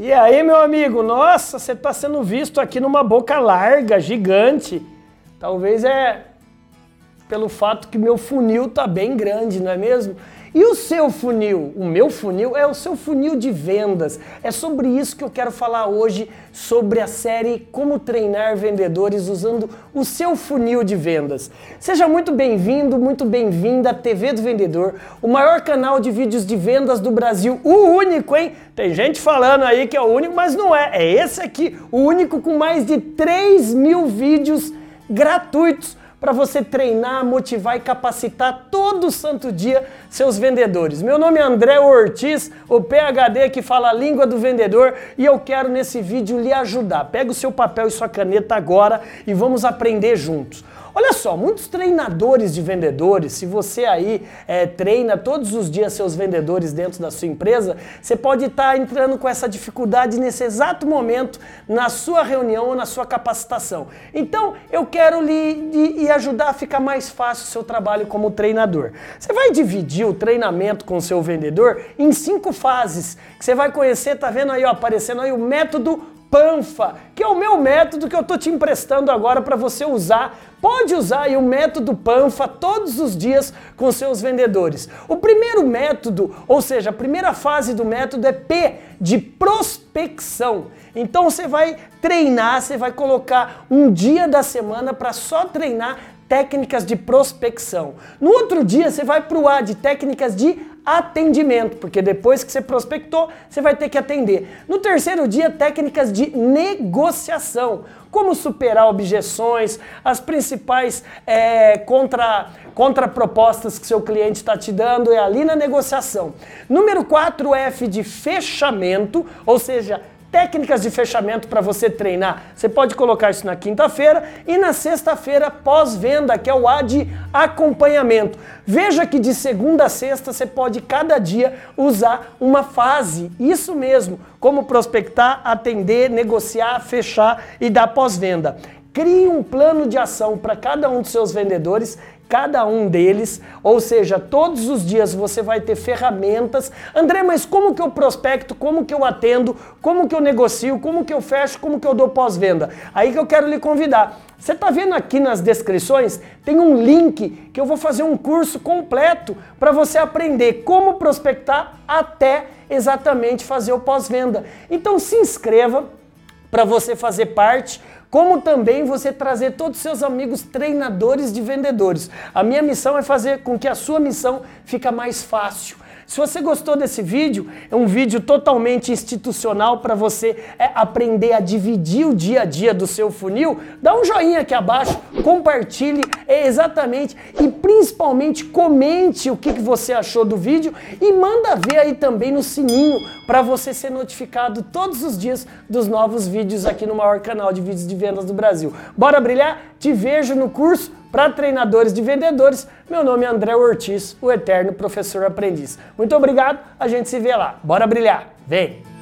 E aí, meu amigo, nossa, você está sendo visto aqui numa boca larga, gigante. Talvez é pelo fato que meu funil tá bem grande, não é mesmo? E o seu funil? O meu funil é o seu funil de vendas. É sobre isso que eu quero falar hoje, sobre a série Como Treinar Vendedores usando o seu funil de vendas. Seja muito bem-vindo, muito bem-vinda à TV do Vendedor, o maior canal de vídeos de vendas do Brasil, o único, hein? Tem gente falando aí que é o único, mas não é. É esse aqui, o único com mais de 3 mil vídeos gratuitos para você treinar, motivar e capacitar todo santo dia seus vendedores. Meu nome é André Ortiz, o PhD que fala a língua do vendedor e eu quero nesse vídeo lhe ajudar. Pega o seu papel e sua caneta agora e vamos aprender juntos. Olha só, muitos treinadores de vendedores, se você aí é, treina todos os dias seus vendedores dentro da sua empresa, você pode estar tá entrando com essa dificuldade nesse exato momento na sua reunião ou na sua capacitação. Então, eu quero lhe, lhe, lhe ajudar a ficar mais fácil o seu trabalho como treinador. Você vai dividir o treinamento com o seu vendedor em cinco fases, que você vai conhecer, tá vendo aí ó, aparecendo aí o método Panfa, que é o meu método que eu estou te emprestando agora para você usar. Pode usar aí o método Panfa todos os dias com seus vendedores. O primeiro método, ou seja, a primeira fase do método é P de prospecção. Então você vai treinar, você vai colocar um dia da semana para só treinar técnicas de prospecção. No outro dia você vai para o A de técnicas de atendimento, porque depois que você prospectou, você vai ter que atender. No terceiro dia, técnicas de negociação, como superar objeções, as principais é, contra, contrapropostas que seu cliente está te dando é ali na negociação. Número 4, F de fechamento, ou seja, técnicas de fechamento para você treinar. Você pode colocar isso na quinta-feira e na sexta-feira pós-venda, que é o A de acompanhamento. Veja que de segunda a sexta você pode cada dia usar uma fase. Isso mesmo, como prospectar, atender, negociar, fechar e dar pós-venda. Crie um plano de ação para cada um dos seus vendedores cada um deles, ou seja, todos os dias você vai ter ferramentas. André, mas como que eu prospecto? Como que eu atendo? Como que eu negocio? Como que eu fecho? Como que eu dou pós-venda? Aí que eu quero lhe convidar. Você está vendo aqui nas descrições? Tem um link que eu vou fazer um curso completo para você aprender como prospectar até exatamente fazer o pós-venda. Então se inscreva para você fazer parte como também você trazer todos os seus amigos treinadores de vendedores. A minha missão é fazer com que a sua missão fique mais fácil se você gostou desse vídeo, é um vídeo totalmente institucional para você é, aprender a dividir o dia a dia do seu funil, dá um joinha aqui abaixo, compartilhe é, exatamente e principalmente comente o que, que você achou do vídeo e manda ver aí também no sininho para você ser notificado todos os dias dos novos vídeos aqui no maior canal de vídeos de vendas do Brasil. Bora brilhar? Te vejo no curso para treinadores de vendedores. Meu nome é André Ortiz, o eterno professor aprendiz. Muito obrigado, a gente se vê lá. Bora brilhar. Vem!